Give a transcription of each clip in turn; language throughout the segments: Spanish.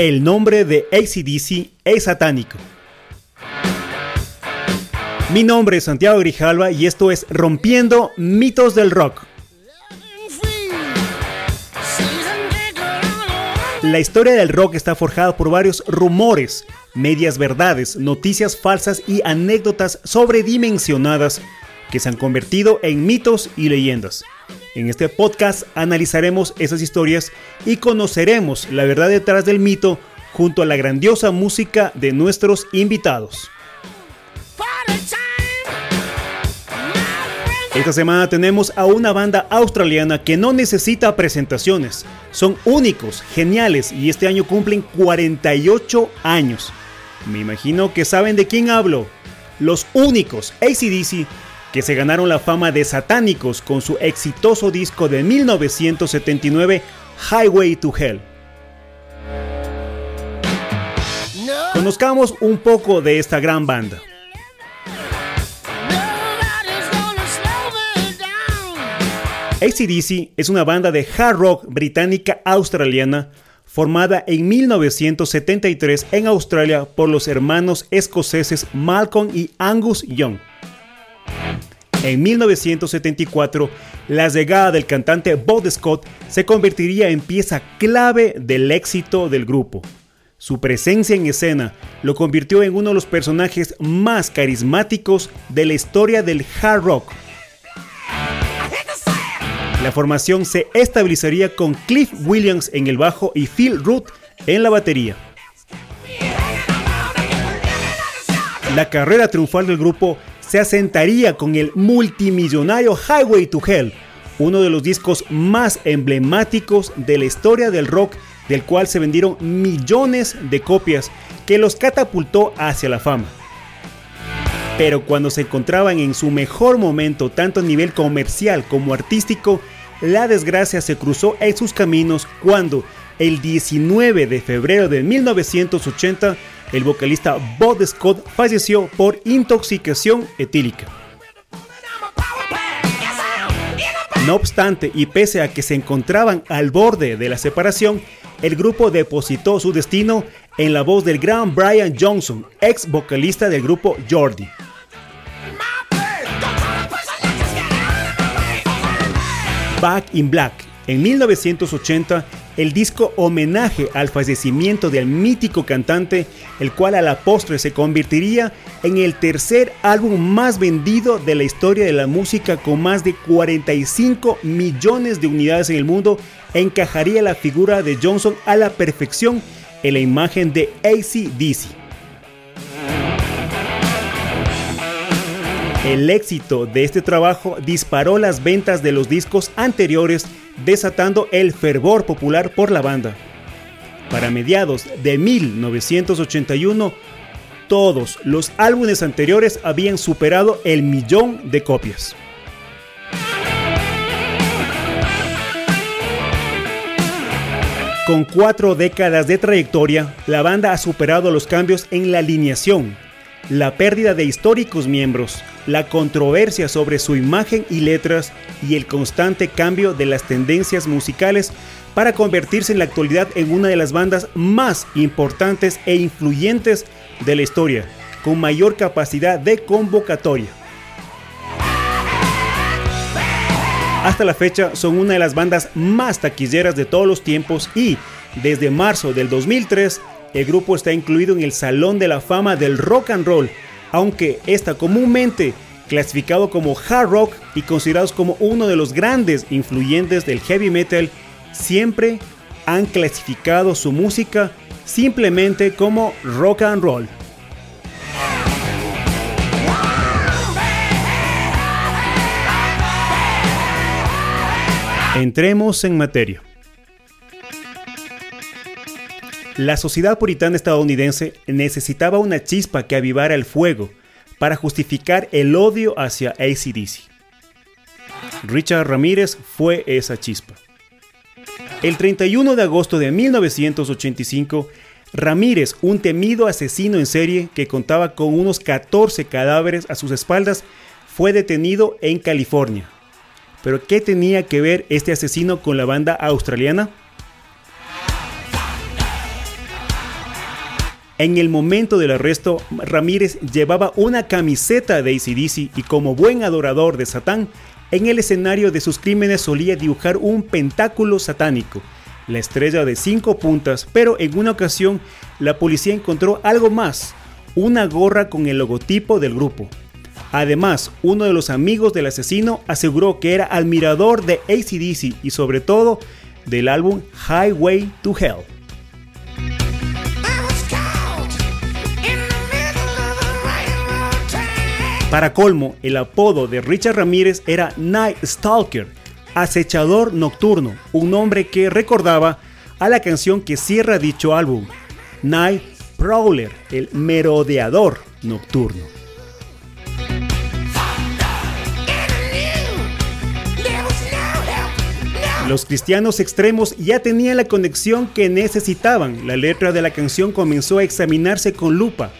El nombre de ACDC es satánico. Mi nombre es Santiago Grijalva y esto es Rompiendo Mitos del Rock. La historia del rock está forjada por varios rumores, medias verdades, noticias falsas y anécdotas sobredimensionadas que se han convertido en mitos y leyendas. En este podcast analizaremos esas historias y conoceremos la verdad detrás del mito junto a la grandiosa música de nuestros invitados. Esta semana tenemos a una banda australiana que no necesita presentaciones. Son únicos, geniales y este año cumplen 48 años. Me imagino que saben de quién hablo. Los únicos ACDC que se ganaron la fama de satánicos con su exitoso disco de 1979 Highway to Hell. Conozcamos un poco de esta gran banda. ACDC es una banda de hard rock británica australiana formada en 1973 en Australia por los hermanos escoceses Malcolm y Angus Young. En 1974, la llegada del cantante Bob Scott se convertiría en pieza clave del éxito del grupo. Su presencia en escena lo convirtió en uno de los personajes más carismáticos de la historia del hard rock la formación se estabilizaría con Cliff Williams en el bajo y Phil Root en la batería. La carrera triunfal del grupo se asentaría con el multimillonario Highway to Hell, uno de los discos más emblemáticos de la historia del rock, del cual se vendieron millones de copias, que los catapultó hacia la fama. Pero cuando se encontraban en su mejor momento, tanto a nivel comercial como artístico, la desgracia se cruzó en sus caminos cuando, el 19 de febrero de 1980, el vocalista Bob Scott falleció por intoxicación etílica. No obstante, y pese a que se encontraban al borde de la separación, el grupo depositó su destino en la voz del gran Brian Johnson, ex vocalista del grupo Jordi. Back in Black. En 1980, el disco homenaje al fallecimiento del mítico cantante, el cual a la postre se convertiría en el tercer álbum más vendido de la historia de la música con más de 45 millones de unidades en el mundo, encajaría la figura de Johnson a la perfección en la imagen de ACDC. El éxito de este trabajo disparó las ventas de los discos anteriores, desatando el fervor popular por la banda. Para mediados de 1981, todos los álbumes anteriores habían superado el millón de copias. Con cuatro décadas de trayectoria, la banda ha superado los cambios en la alineación, la pérdida de históricos miembros, la controversia sobre su imagen y letras y el constante cambio de las tendencias musicales para convertirse en la actualidad en una de las bandas más importantes e influyentes de la historia, con mayor capacidad de convocatoria. Hasta la fecha son una de las bandas más taquilleras de todos los tiempos y desde marzo del 2003 el grupo está incluido en el Salón de la Fama del Rock and Roll, aunque está comúnmente clasificado como hard rock y considerados como uno de los grandes influyentes del heavy metal, siempre han clasificado su música simplemente como rock and roll. Entremos en materia. La sociedad puritana estadounidense necesitaba una chispa que avivara el fuego para justificar el odio hacia ACDC. Richard Ramírez fue esa chispa. El 31 de agosto de 1985, Ramírez, un temido asesino en serie que contaba con unos 14 cadáveres a sus espaldas, fue detenido en California. Pero ¿qué tenía que ver este asesino con la banda australiana? En el momento del arresto, Ramírez llevaba una camiseta de ACDC y como buen adorador de Satán, en el escenario de sus crímenes solía dibujar un pentáculo satánico, la estrella de cinco puntas, pero en una ocasión la policía encontró algo más, una gorra con el logotipo del grupo. Además, uno de los amigos del asesino aseguró que era admirador de ACDC y sobre todo del álbum Highway to Hell. Para colmo, el apodo de Richard Ramírez era Night Stalker, acechador nocturno, un nombre que recordaba a la canción que cierra dicho álbum, Night Prowler, el merodeador nocturno. Los cristianos extremos ya tenían la conexión que necesitaban. La letra de la canción comenzó a examinarse con lupa.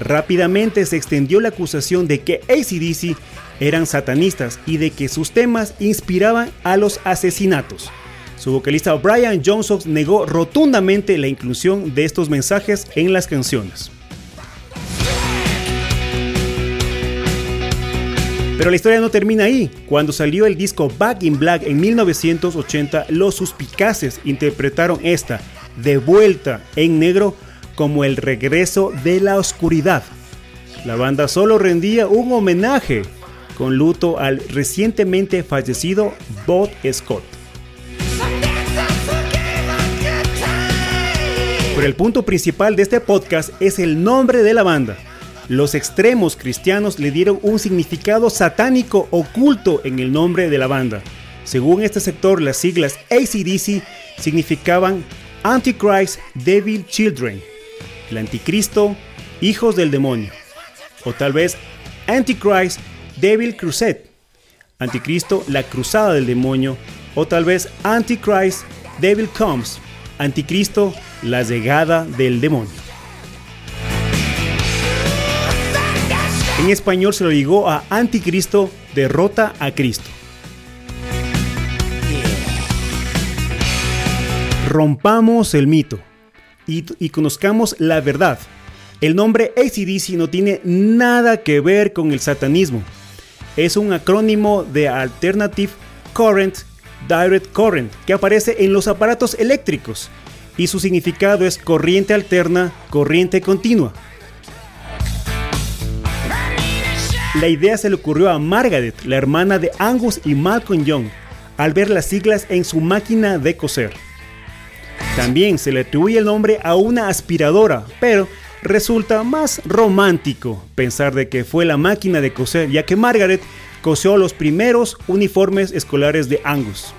Rápidamente se extendió la acusación de que ACDC eran satanistas y de que sus temas inspiraban a los asesinatos. Su vocalista Brian Johnson negó rotundamente la inclusión de estos mensajes en las canciones. Pero la historia no termina ahí. Cuando salió el disco Back in Black en 1980, los suspicaces interpretaron esta, de vuelta en negro, como el regreso de la oscuridad. La banda solo rendía un homenaje con luto al recientemente fallecido Bob Scott. Pero el punto principal de este podcast es el nombre de la banda. Los extremos cristianos le dieron un significado satánico oculto en el nombre de la banda. Según este sector, las siglas ACDC significaban Antichrist Devil Children, el anticristo, hijos del demonio. O tal vez Antichrist, Devil Crusade, anticristo, la cruzada del demonio. O tal vez Antichrist, Devil Comes, anticristo, la llegada del demonio. En español se lo ligó a Anticristo, derrota a Cristo. Rompamos el mito y, conozcamos la verdad. El nombre ACDC no tiene nada que ver con el satanismo. Es un acrónimo de Alternative Current Direct Current que aparece en los aparatos eléctricos y su significado es corriente alterna, corriente continua. La idea se le ocurrió a Margaret, la hermana de Angus y Malcolm Young, al ver las siglas en su máquina de coser. También se le atribuye el nombre a una aspiradora, pero resulta más romántico pensar de que fue la máquina de coser, ya que Margaret cosió los primeros uniformes escolares de Angus.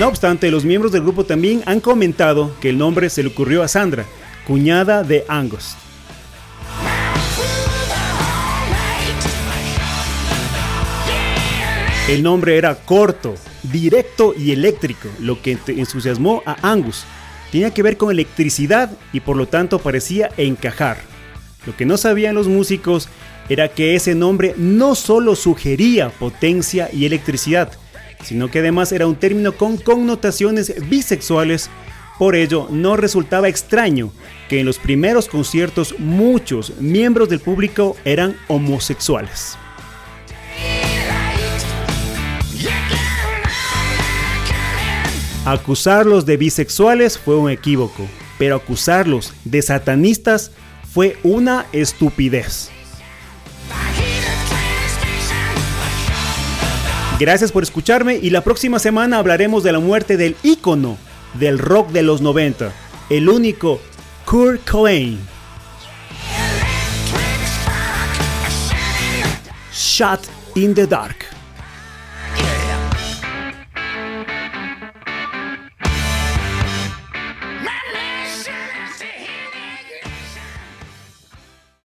No obstante, los miembros del grupo también han comentado que el nombre se le ocurrió a Sandra, cuñada de Angus. El nombre era corto, directo y eléctrico, lo que entusiasmó a Angus. Tenía que ver con electricidad y por lo tanto parecía encajar. Lo que no sabían los músicos era que ese nombre no solo sugería potencia y electricidad, sino que además era un término con connotaciones bisexuales. Por ello, no resultaba extraño que en los primeros conciertos muchos miembros del público eran homosexuales. Acusarlos de bisexuales fue un equívoco, pero acusarlos de satanistas fue una estupidez. Gracias por escucharme y la próxima semana hablaremos de la muerte del ícono del rock de los 90, el único Kurt Cobain. Shot in the Dark.